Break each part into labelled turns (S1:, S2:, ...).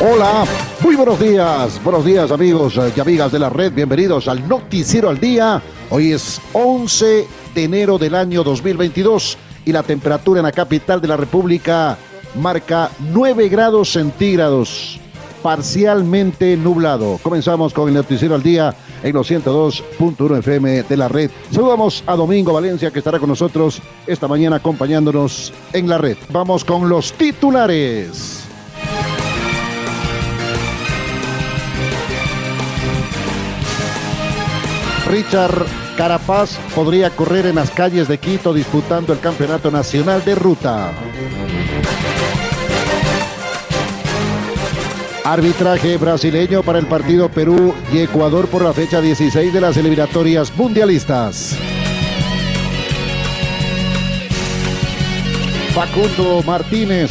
S1: Hola, muy buenos días, buenos días amigos y amigas de la red, bienvenidos al Noticiero al Día. Hoy es 11 de enero del año 2022 y la temperatura en la capital de la República marca 9 grados centígrados, parcialmente nublado. Comenzamos con el Noticiero al Día en los 102.1 FM de la red. Saludamos a Domingo Valencia que estará con nosotros esta mañana acompañándonos en la red. Vamos con los titulares. Richard Carapaz podría correr en las calles de Quito disputando el Campeonato Nacional de Ruta. Arbitraje brasileño para el partido Perú y Ecuador por la fecha 16 de las eliminatorias mundialistas. Facundo Martínez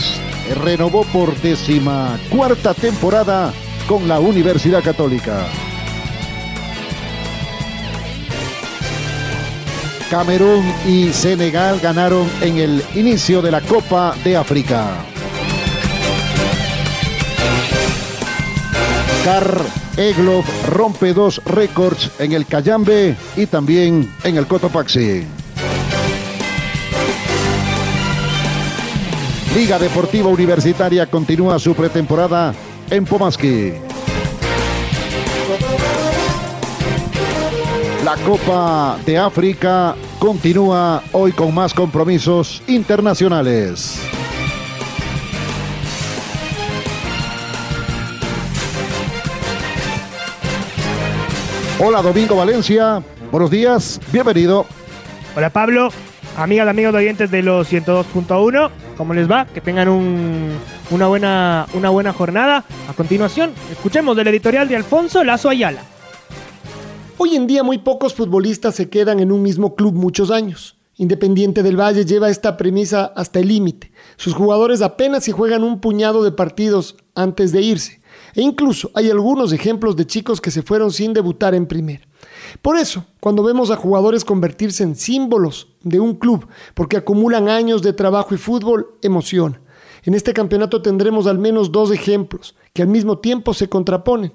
S1: renovó por décima cuarta temporada con la Universidad Católica. Camerún y Senegal ganaron en el inicio de la Copa de África. Car Egloff rompe dos récords en el Cayambe y también en el Cotopaxi. Liga Deportiva Universitaria continúa su pretemporada en Pomaski. La Copa de África continúa hoy con más compromisos internacionales. Hola Domingo Valencia, buenos días, bienvenido.
S2: Hola Pablo, amigas, amigos de oyentes de los 102.1, ¿cómo les va? Que tengan una, buena, una buena jornada. A continuación, escuchemos del editorial de Alfonso Lazo Ayala.
S3: Hoy en día muy pocos futbolistas se quedan en un mismo club muchos años. Independiente del Valle lleva esta premisa hasta el límite. Sus jugadores apenas si juegan un puñado de partidos antes de irse. E incluso hay algunos ejemplos de chicos que se fueron sin debutar en primer. Por eso, cuando vemos a jugadores convertirse en símbolos de un club porque acumulan años de trabajo y fútbol, emociona. En este campeonato tendremos al menos dos ejemplos que al mismo tiempo se contraponen.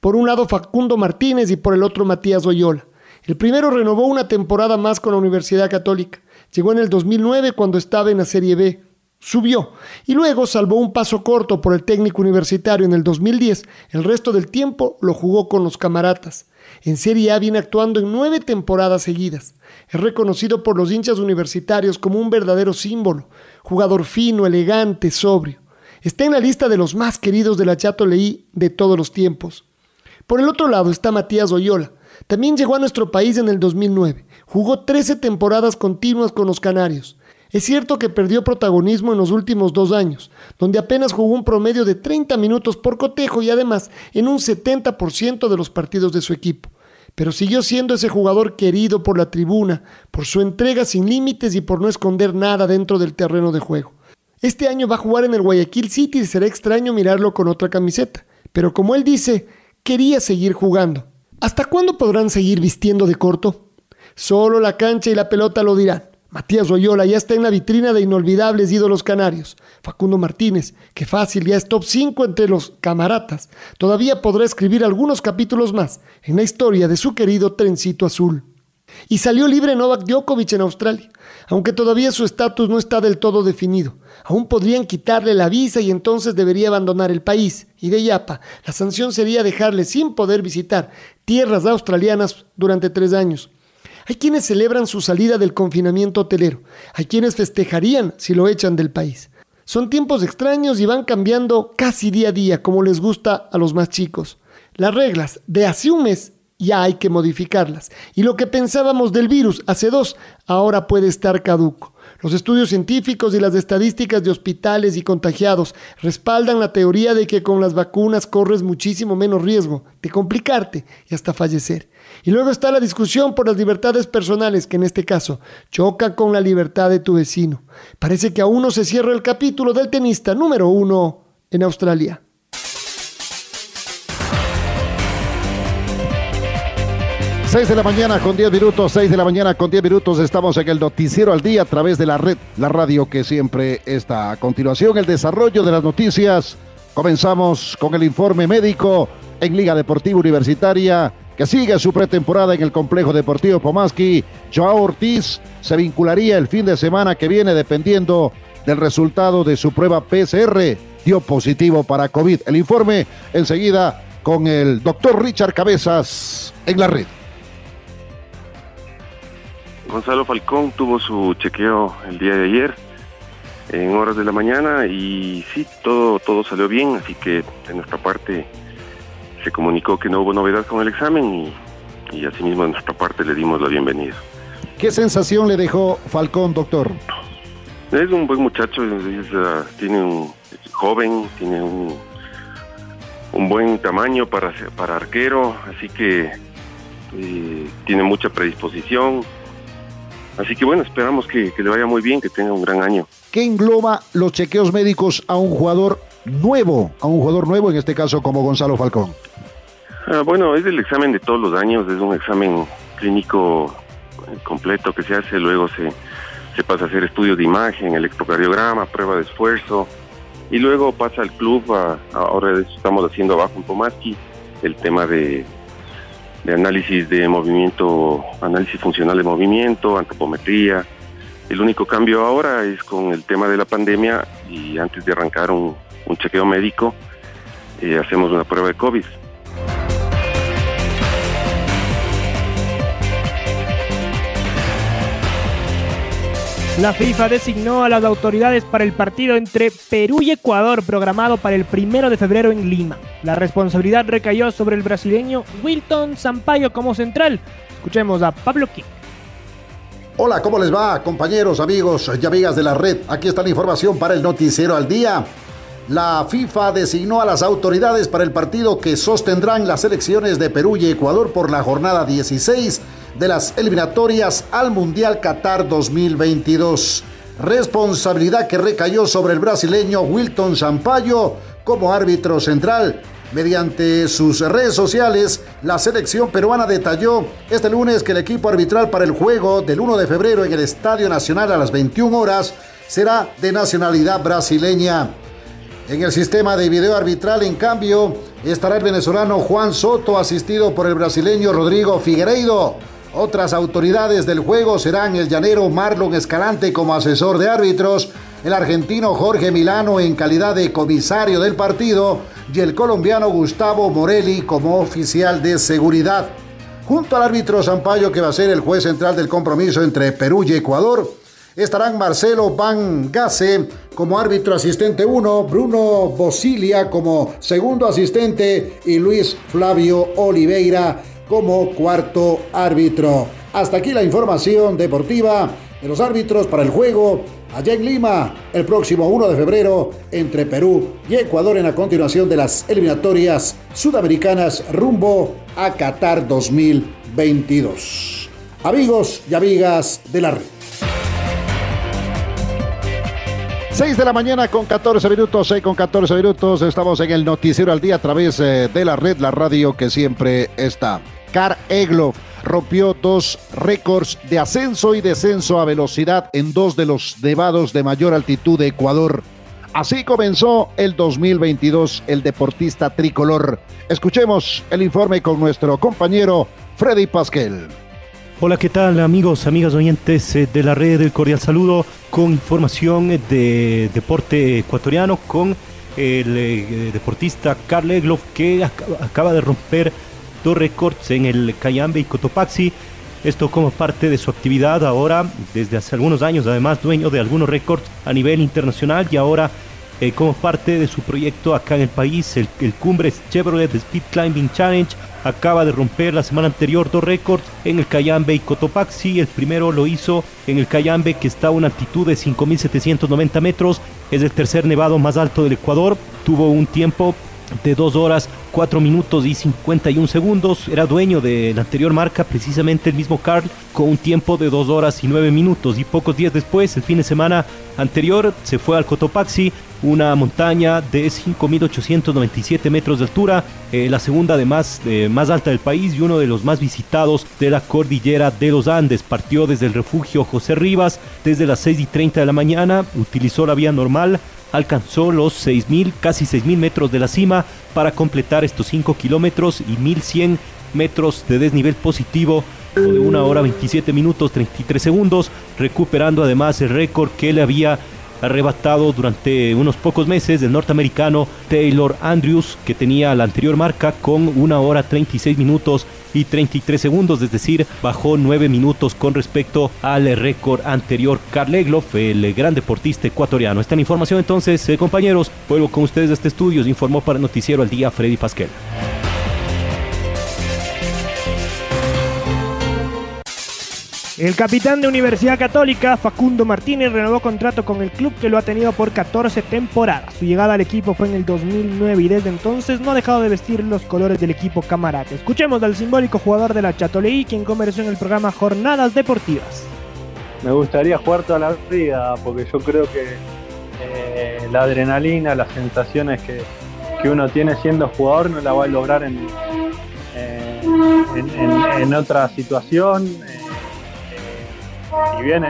S3: Por un lado Facundo Martínez y por el otro Matías Oyola. El primero renovó una temporada más con la Universidad Católica. Llegó en el 2009 cuando estaba en la Serie B. Subió y luego salvó un paso corto por el técnico universitario en el 2010. El resto del tiempo lo jugó con los camaratas. En Serie A viene actuando en nueve temporadas seguidas. Es reconocido por los hinchas universitarios como un verdadero símbolo, jugador fino, elegante, sobrio. Está en la lista de los más queridos de la Chato Leí de todos los tiempos. Por el otro lado está Matías Oyola. También llegó a nuestro país en el 2009. Jugó 13 temporadas continuas con los Canarios. Es cierto que perdió protagonismo en los últimos dos años, donde apenas jugó un promedio de 30 minutos por cotejo y además en un 70% de los partidos de su equipo. Pero siguió siendo ese jugador querido por la tribuna, por su entrega sin límites y por no esconder nada dentro del terreno de juego. Este año va a jugar en el Guayaquil City y será extraño mirarlo con otra camiseta. Pero como él dice, quería seguir jugando. ¿Hasta cuándo podrán seguir vistiendo de corto? Solo la cancha y la pelota lo dirán. Matías Royola ya está en la vitrina de inolvidables ídolos canarios. Facundo Martínez, que fácil, ya es top 5 entre los camaratas. Todavía podrá escribir algunos capítulos más en la historia de su querido trencito azul. Y salió libre Novak Djokovic en Australia, aunque todavía su estatus no está del todo definido. Aún podrían quitarle la visa y entonces debería abandonar el país. Y de Yapa, la sanción sería dejarle sin poder visitar tierras australianas durante tres años. Hay quienes celebran su salida del confinamiento hotelero, hay quienes festejarían si lo echan del país. Son tiempos extraños y van cambiando casi día a día, como les gusta a los más chicos. Las reglas de hace un mes ya hay que modificarlas. Y lo que pensábamos del virus hace dos, ahora puede estar caduco. Los estudios científicos y las estadísticas de hospitales y contagiados respaldan la teoría de que con las vacunas corres muchísimo menos riesgo de complicarte y hasta fallecer. Y luego está la discusión por las libertades personales, que en este caso choca con la libertad de tu vecino. Parece que aún no se cierra el capítulo del tenista número uno en Australia.
S1: 6 de la mañana con 10 minutos, 6 de la mañana con 10 minutos, estamos en el noticiero al día a través de la red, la radio que siempre está. A continuación, el desarrollo de las noticias. Comenzamos con el informe médico en Liga Deportiva Universitaria que sigue su pretemporada en el complejo deportivo Pomaski. Joao Ortiz se vincularía el fin de semana que viene dependiendo del resultado de su prueba PCR. Dio positivo para COVID. El informe enseguida con el doctor Richard Cabezas en la red.
S4: Gonzalo Falcón tuvo su chequeo el día de ayer en horas de la mañana y sí, todo, todo salió bien, así que de nuestra parte se comunicó que no hubo novedad con el examen y, y asimismo de nuestra parte le dimos la bienvenida.
S1: ¿Qué sensación le dejó Falcón, doctor?
S4: Es un buen muchacho, tiene un joven, tiene un, un buen tamaño para, para arquero, así que eh, tiene mucha predisposición Así que bueno, esperamos que, le vaya muy bien, que tenga un gran año.
S1: ¿Qué engloba los chequeos médicos a un jugador nuevo, a un jugador nuevo, en este caso como Gonzalo Falcón?
S4: Ah, bueno, es el examen de todos los años, es un examen clínico eh, completo que se hace, luego se, se pasa a hacer estudios de imagen, electrocardiograma, prueba de esfuerzo, y luego pasa al club, ahora estamos haciendo abajo en Pomaski, el tema de de análisis de movimiento, análisis funcional de movimiento, antropometría. El único cambio ahora es con el tema de la pandemia y antes de arrancar un, chequeo médico, eh, hacemos una prueba de COVID.
S2: La FIFA designó a las autoridades para el partido entre Perú y Ecuador programado para el primero de febrero en Lima. La responsabilidad recayó sobre el brasileño Wilton Sampaio como central. Escuchemos a Pablo King.
S1: Hola, ¿cómo les va, compañeros, amigos y amigas de la red? Aquí está la información para el noticiero al día. La FIFA designó a las autoridades para el partido que sostendrán las elecciones de Perú y Ecuador por la jornada 16 de las eliminatorias al Mundial Qatar 2022. Responsabilidad que recayó sobre el brasileño Wilton Sampaio como árbitro central. Mediante sus redes sociales, la selección peruana detalló este lunes que el equipo arbitral para el juego del 1 de febrero en el Estadio Nacional a las 21 horas será de nacionalidad brasileña. En el sistema de video arbitral, en cambio, estará el venezolano Juan Soto asistido por el brasileño Rodrigo Figueiredo. Otras autoridades del juego serán el llanero Marlon Escalante como asesor de árbitros, el argentino Jorge Milano en calidad de comisario del partido y el colombiano Gustavo Morelli como oficial de seguridad. Junto al árbitro Zampayo que va a ser el juez central del compromiso entre Perú y Ecuador, estarán Marcelo Van Gase como árbitro asistente 1, Bruno Bosilia como segundo asistente y Luis Flavio Oliveira como cuarto árbitro. Hasta aquí la información deportiva de los árbitros para el juego allá en Lima el próximo 1 de febrero entre Perú y Ecuador en la continuación de las eliminatorias sudamericanas rumbo a Qatar 2022. Amigos y amigas de la 6 de la mañana con 14 minutos, 6 con 14 minutos, estamos en el noticiero al día a través eh, de la red, la radio que siempre está. Car Egloff rompió dos récords de ascenso y descenso a velocidad en dos de los nevados de mayor altitud de Ecuador. Así comenzó el 2022 el deportista tricolor. Escuchemos el informe con nuestro compañero Freddy Pasquel.
S5: Hola, ¿qué tal amigos, amigas oyentes eh, de la red del cordial saludo con información de deporte ecuatoriano con el eh, deportista Carl Egloff que acaba de romper dos récords en el Cayambe y Cotopaxi Esto como parte de su actividad ahora, desde hace algunos años, además dueño de algunos récords a nivel internacional y ahora eh, como parte de su proyecto acá en el país, el, el Cumbres Chevrolet Speed Climbing Challenge acaba de romper la semana anterior dos récords en el Cayambe y Cotopaxi. El primero lo hizo en el Cayambe, que está a una altitud de 5.790 metros. Es el tercer nevado más alto del Ecuador. Tuvo un tiempo de 2 horas 4 minutos y 51 segundos. Era dueño de la anterior marca, precisamente el mismo Carl, con un tiempo de 2 horas y 9 minutos. Y pocos días después, el fin de semana anterior, se fue al Cotopaxi, una montaña de 5.897 metros de altura, eh, la segunda de más, más alta del país y uno de los más visitados de la cordillera de los Andes. Partió desde el refugio José Rivas desde las 6 y 30 de la mañana, utilizó la vía normal alcanzó los 6.000, casi 6.000 metros de la cima para completar estos 5 kilómetros y 1.100 metros de desnivel positivo de 1 hora 27 minutos 33 segundos, recuperando además el récord que le había arrebatado durante unos pocos meses del norteamericano Taylor Andrews, que tenía la anterior marca con 1 hora 36 minutos y 33 segundos, es decir, bajó 9 minutos con respecto al récord anterior. Karl Egloff, el gran deportista ecuatoriano. Esta información entonces, eh, compañeros, vuelvo con ustedes a este estudio, informó para el Noticiero al Día Freddy Pasquel.
S2: El capitán de Universidad Católica, Facundo Martínez, renovó contrato con el club que lo ha tenido por 14 temporadas. Su llegada al equipo fue en el 2009 y desde entonces no ha dejado de vestir los colores del equipo camarate. Escuchemos al simbólico jugador de la Chatoleí, quien conversó en el programa Jornadas Deportivas.
S6: Me gustaría jugar toda la vida, porque yo creo que eh, la adrenalina, las sensaciones que, que, uno tiene siendo jugador no la va a lograr en, eh, en, otra situación si bien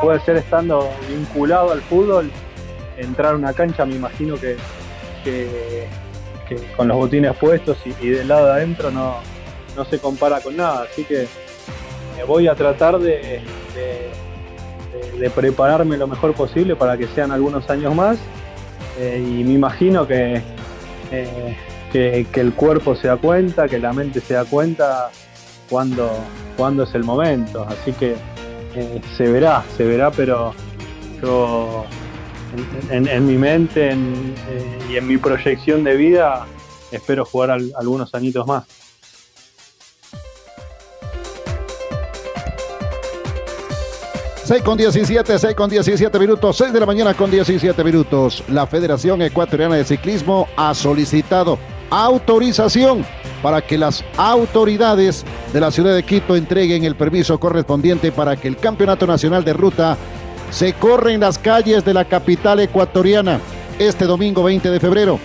S6: puede ser estando vinculado al fútbol, entrar a una cancha me imagino que, con los botines puestos y, del lado de adentro no, se compara con nada. Así que me voy a tratar de, de, prepararme lo mejor posible para que sean algunos años más. Eh, y me imagino que, eh, que, que, el cuerpo se da cuenta, que la mente se da cuenta cuando, cuando es el momento. Así que eh, se verá, se verá, pero yo en, mi mente eh, y en mi proyección de vida espero jugar algunos añitos más.
S1: Seis con 17, 6 con 17 minutos, 6 de la mañana con 17 minutos. La Federación Ecuatoriana de Ciclismo ha solicitado autorización para que las autoridades de la ciudad de Quito entreguen el permiso correspondiente para que el Campeonato Nacional de Ruta se corra en las calles de la capital ecuatoriana este domingo 20 de febrero.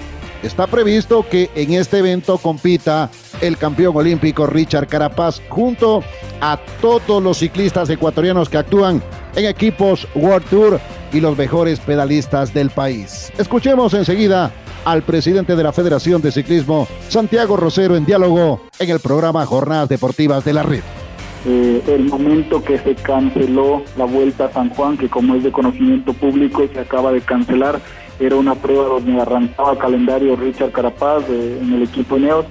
S1: Está previsto que en este evento compita el campeón olímpico Richard Carapaz junto a todos los ciclistas ecuatorianos que actúan en equipos World Tour y los mejores pedalistas del país. Escuchemos enseguida al presidente de la Federación de Ciclismo, Santiago Rosero, en diálogo en el programa Jornadas Deportivas de la Red.
S7: Eh, el momento que se canceló la Vuelta a San Juan, que como es de conocimiento público se acaba de cancelar, era una prueba donde arrancaba calendario Richard Carapaz en el equipo Neos.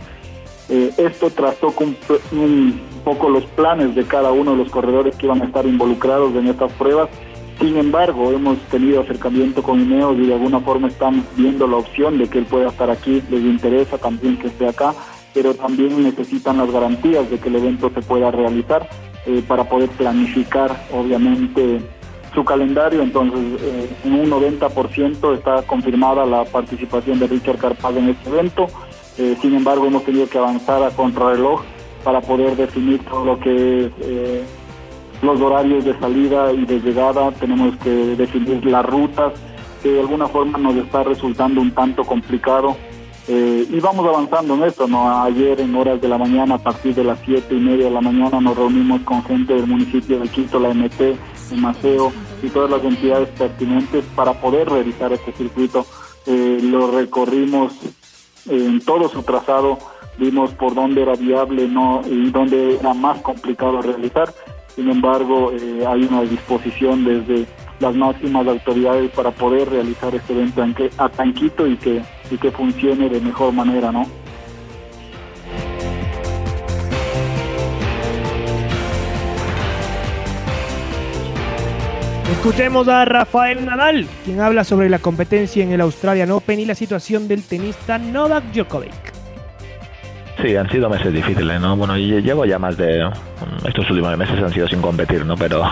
S7: Eh, esto trató con un poco los planes de cada uno de los corredores que iban a estar involucrados en estas pruebas sin embargo, hemos tenido acercamiento con Ineos y de alguna forma están viendo la opción de que él pueda estar aquí, les interesa también que esté acá, pero también necesitan las garantías de que el evento se pueda realizar eh, para poder planificar, obviamente, su calendario. Entonces, eh, en un 90% está confirmada la participación de Richard Carpaz en este evento. Eh, sin embargo, hemos tenido que avanzar a contrarreloj para poder definir todo lo que es los horarios de salida y de llegada, tenemos que definir las rutas, que de alguna forma nos está resultando un tanto complicado. Eh, y vamos avanzando en esto, ¿no? Ayer en horas de la mañana, a partir de las siete y media de la mañana, nos reunimos con gente del municipio de Quito, la MT, el Maceo y todas las entidades pertinentes para poder realizar este circuito. Eh, lo recorrimos en todo su trazado, vimos por dónde era viable no y dónde era más complicado realizar sin embargo, eh, hay una disposición desde las máximas autoridades para poder realizar este evento a Tanquito y que, y que funcione de mejor manera, ¿no?
S2: Escuchemos a Rafael Nadal, quien habla sobre la competencia en el Australian Open y la situación del tenista Novak Djokovic.
S8: Sí, han sido meses difíciles, ¿no? Bueno, llevo ya más de... Estos últimos meses han sido sin competir, ¿no? Pero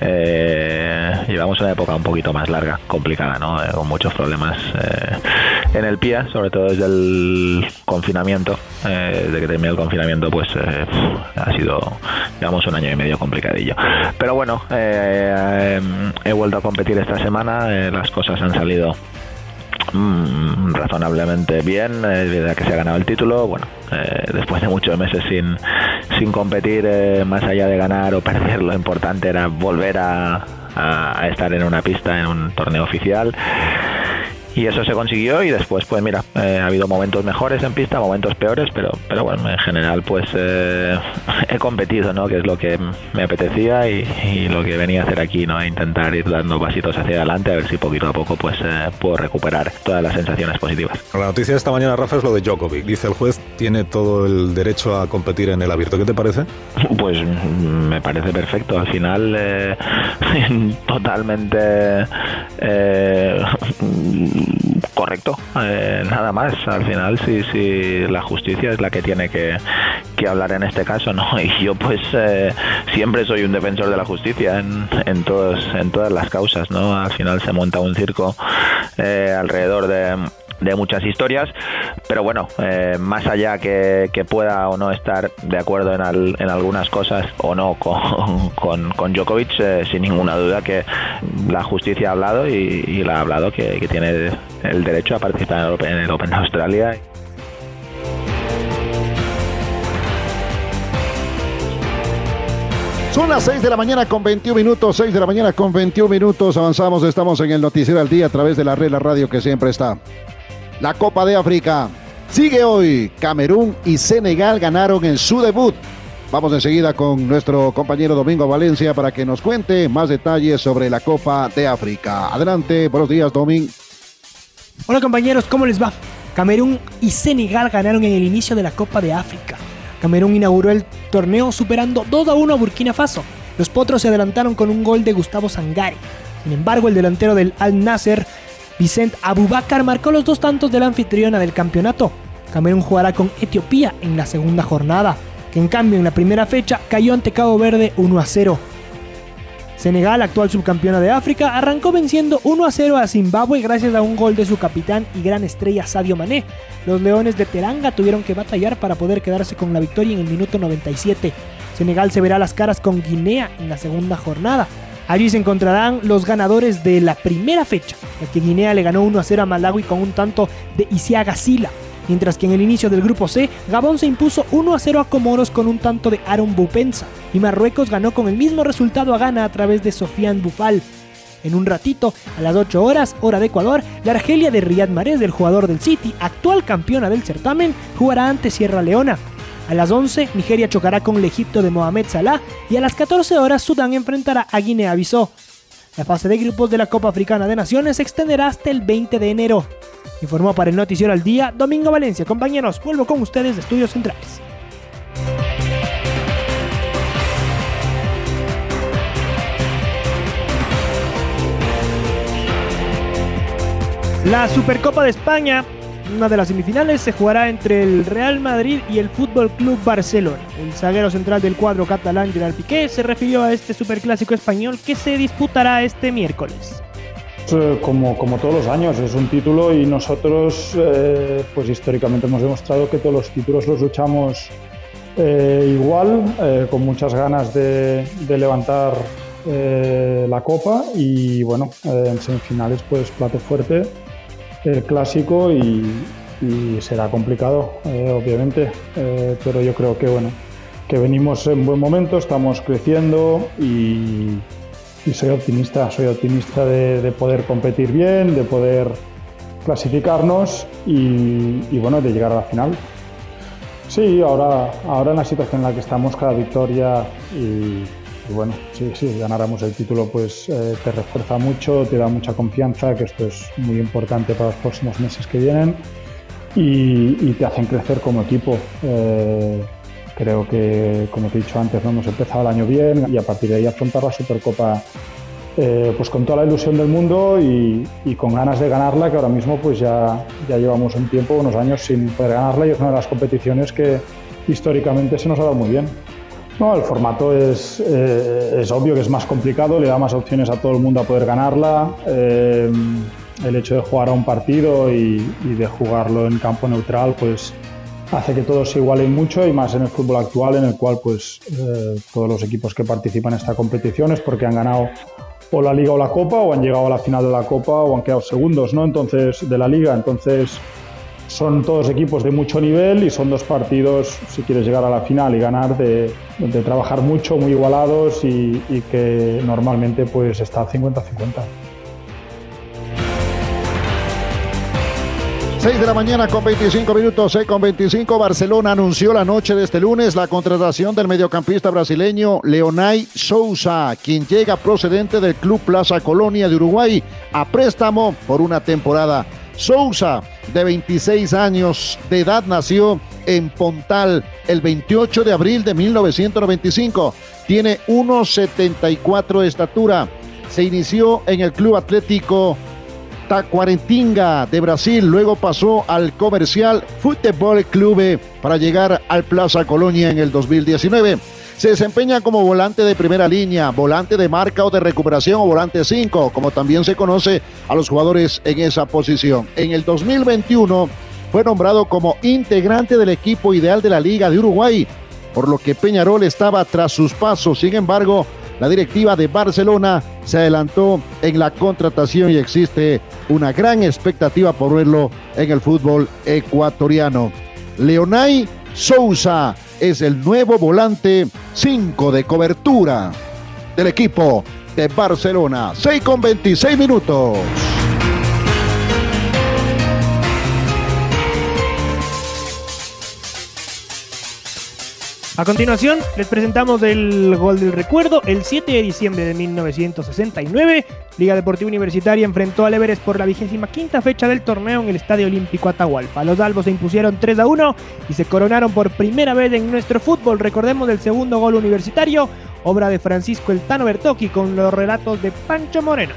S8: eh, llevamos una época un poquito más larga, complicada, ¿no? Eh, con muchos problemas eh, en el pie, sobre todo desde el confinamiento. desde que terminé el confinamiento, pues ha sido, digamos, un año y medio complicadillo. Pero bueno, he vuelto a competir esta semana, las cosas han salido Mm, razonablemente bien, eh, que se ha ganado el título, bueno, eh, después de muchos meses sin, sin competir, eh, más allá de ganar o perder, lo importante era volver a, a estar en una pista, en un torneo oficial y eso se consiguió y después pues mira eh, ha habido momentos mejores en pista momentos peores pero pero bueno en general pues eh, he competido no que es lo que me apetecía y, lo que venía a hacer aquí no a intentar ir dando pasitos hacia adelante a ver si poquito a poco pues eh, puedo recuperar todas las sensaciones positivas.
S9: La noticia de esta mañana Rafa es lo de Djokovic. Dice el juez tiene todo el derecho a competir en el abierto. ¿qué te parece?
S8: pues me parece perfecto. Al final totalmente correcto, eh, nada más. Al final, si, si la justicia es la que tiene que, hablar en este caso, ¿no? Y yo, pues, eh, siempre soy un defensor de la justicia en, en, todos, en todas las causas, ¿no? Al final se monta un circo eh, alrededor de de muchas historias, pero bueno, eh, más allá que, pueda o no estar de acuerdo en, en algunas cosas o no con, con, con Djokovic, eh, sin ninguna duda que la justicia ha hablado y, la ha hablado que, tiene el derecho a participar en el Open, en el Open de Australia.
S1: Son las 6 de la mañana con 21 minutos, 6 de la mañana con 21 minutos. Avanzamos, estamos en el Noticiero al Día a través de la red La Radio que siempre está. La Copa de África sigue hoy. Camerún y Senegal ganaron en su debut. Vamos enseguida con nuestro compañero Domingo Valencia para que nos cuente más detalles sobre la Copa de África. Adelante, buenos días, Domingo.
S2: Hola compañeros, ¿cómo les va? Camerún y Senegal ganaron en el inicio de la Copa de África. Camerún inauguró el torneo superando 2 a 1 a Burkina Faso. Los potros se adelantaron con un gol de Gustavo Sangari. Sin embargo, el delantero del Al Nasser Vicent Abubakar marcó los dos tantos de la anfitriona del campeonato. Camerún jugará con Etiopía en la segunda jornada, que en cambio en la primera fecha cayó ante Cabo Verde 1 a 0. Senegal, actual subcampeona de África, arrancó venciendo 1 a 0 a Zimbabue gracias a un gol de su capitán y gran estrella Sadio Mané. Los Leones de Teranga tuvieron que batallar para poder quedarse con la victoria en el minuto 97. Senegal se verá las caras con Guinea en la segunda jornada. Allí se encontrarán los ganadores de la primera fecha, ya que Guinea le ganó 1 a 0 a Malawi con un tanto de Isiaga Sila, mientras que en el inicio del grupo C, Gabón se impuso 1 a 0 a Comoros con un tanto de Aaron Bupensa, y Marruecos ganó con el mismo resultado a Ghana a través de Sofian Bufal. En un ratito, a las 8 horas, hora de Ecuador, la Argelia de Riyad Mahrez, del jugador del City, actual campeona del certamen, jugará ante Sierra Leona. A las 11, Nigeria chocará con el Egipto de Mohamed Salah y a las 14 horas Sudán enfrentará a Guinea-Bissau. La fase de grupos de la Copa Africana de Naciones se extenderá hasta el 20 de enero. Informó para el Noticiero al Día Domingo Valencia. Compañeros, vuelvo con ustedes de Estudios Centrales. La Supercopa de España una de las semifinales se jugará entre el Real Madrid y el Fútbol Club Barcelona. El zaguero central del cuadro catalán Gerard Piqué se refirió a este superclásico español que se disputará este miércoles.
S10: Eh, como, como todos los años, es un título y nosotros, eh, pues históricamente hemos demostrado que todos los títulos los luchamos eh, igual, con muchas ganas de, de levantar la copa y bueno, en semifinales pues plato fuerte el clásico y, será complicado, eh, obviamente, eh, pero yo creo que bueno, que venimos en buen momento, estamos creciendo y, soy optimista, soy optimista de, poder competir bien, de poder clasificarnos y, y, bueno, de llegar a la final. Sí, ahora, ahora en la situación en la que estamos, cada victoria y, y bueno, sí, sí, ganáramos el título, pues eh, te refuerza mucho, te da mucha confianza, que esto es muy importante para los próximos meses que vienen y, te hacen crecer como equipo. Eh, creo que, como te he dicho antes, no hemos empezado el año bien y a partir de ahí afrontar la Supercopa eh, pues con toda la ilusión del mundo y, con ganas de ganarla, que ahora mismo pues ya, ya llevamos un tiempo, unos años sin poder ganarla y es una de las competiciones que históricamente se nos ha dado muy bien. No, el formato es, eh, es obvio que es más complicado, le da más opciones a todo el mundo a poder ganarla. Eh, el hecho de jugar a un partido y, de jugarlo en campo neutral, pues hace que todos se igualen mucho y más en el fútbol actual en el cual pues todos los equipos que participan en esta competición es porque han ganado o la liga o la copa o han llegado a la final de la copa o han quedado segundos, ¿no? Entonces, de la liga. Entonces, son todos equipos de mucho nivel y son dos partidos, si quieres llegar a la final y ganar, de, trabajar mucho, muy igualados y, que normalmente pues está 50-50.
S1: 6 de la mañana con 25 minutos, 6 con 25. Barcelona anunció la noche de este lunes la contratación del mediocampista brasileño Leonay Sousa, quien llega procedente del Club Plaza Colonia de Uruguay a préstamo por una temporada. Sousa, de 26 años de edad, nació en Pontal el 28 de abril de 1995. Tiene 1,74 de estatura. Se inició en el Club Atlético Tacuarentinga de Brasil, luego pasó al comercial Futebol Clube para llegar al Plaza Colonia en el 2019. Se desempeña como volante de primera línea, volante de marca o de recuperación o volante 5, como también se conoce a los jugadores en esa posición. En el 2021 fue nombrado como integrante del equipo ideal de la Liga de Uruguay, por lo que Peñarol estaba tras sus pasos. Sin embargo, la directiva de Barcelona se adelantó en la contratación y existe una gran expectativa por verlo en el fútbol ecuatoriano. Leonay Sousa es el nuevo volante 5 de cobertura del equipo de Barcelona. 6 con 26 minutos.
S2: A continuación, les presentamos el gol del recuerdo. El 7 de diciembre de 1969, Liga Deportiva Universitaria enfrentó al Everest por la vigésima quinta fecha del torneo en el Estadio Olímpico Atahualpa. Los albos se impusieron 3 a 1 y se coronaron por primera vez en nuestro fútbol. Recordemos el segundo gol universitario, obra de Francisco El Tano Bertocchi con los relatos de Pancho Moreno.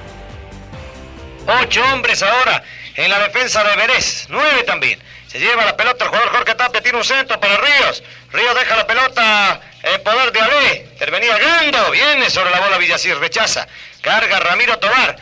S11: Ocho hombres ahora en la defensa de Everest, nueve también. Se lleva la pelota el jugador Jorge Tapia, tiene un centro para Ríos. Ríos deja la pelota en poder de Ale. Tervenía Gando, viene sobre la bola Villasir, rechaza. Carga Ramiro Tobar.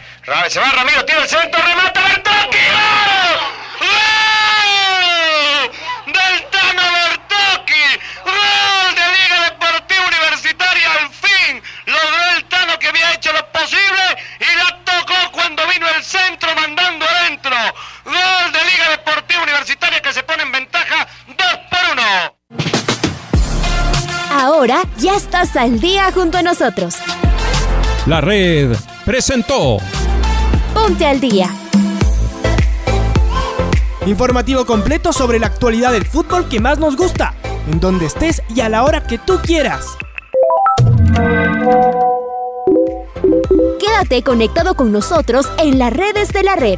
S11: Se va Ramiro, tiene el centro, remata Bertocchi. ¡Gol! ¡Gol! Del Tano Bertocchi. ¡Gol de Liga Deportiva Universitaria! Al fin logró el Tano que había hecho lo posible y la tocó cuando vino el centro mandando adentro. Gol de Liga Deportiva Universitaria que se pone en ventaja 2 por 1.
S12: Ahora ya estás al día junto a nosotros.
S13: La red presentó
S12: Ponte al día.
S14: Informativo completo sobre la actualidad del fútbol que más nos gusta, en donde estés y a la hora que tú quieras.
S12: Quédate conectado con nosotros en las redes de la red.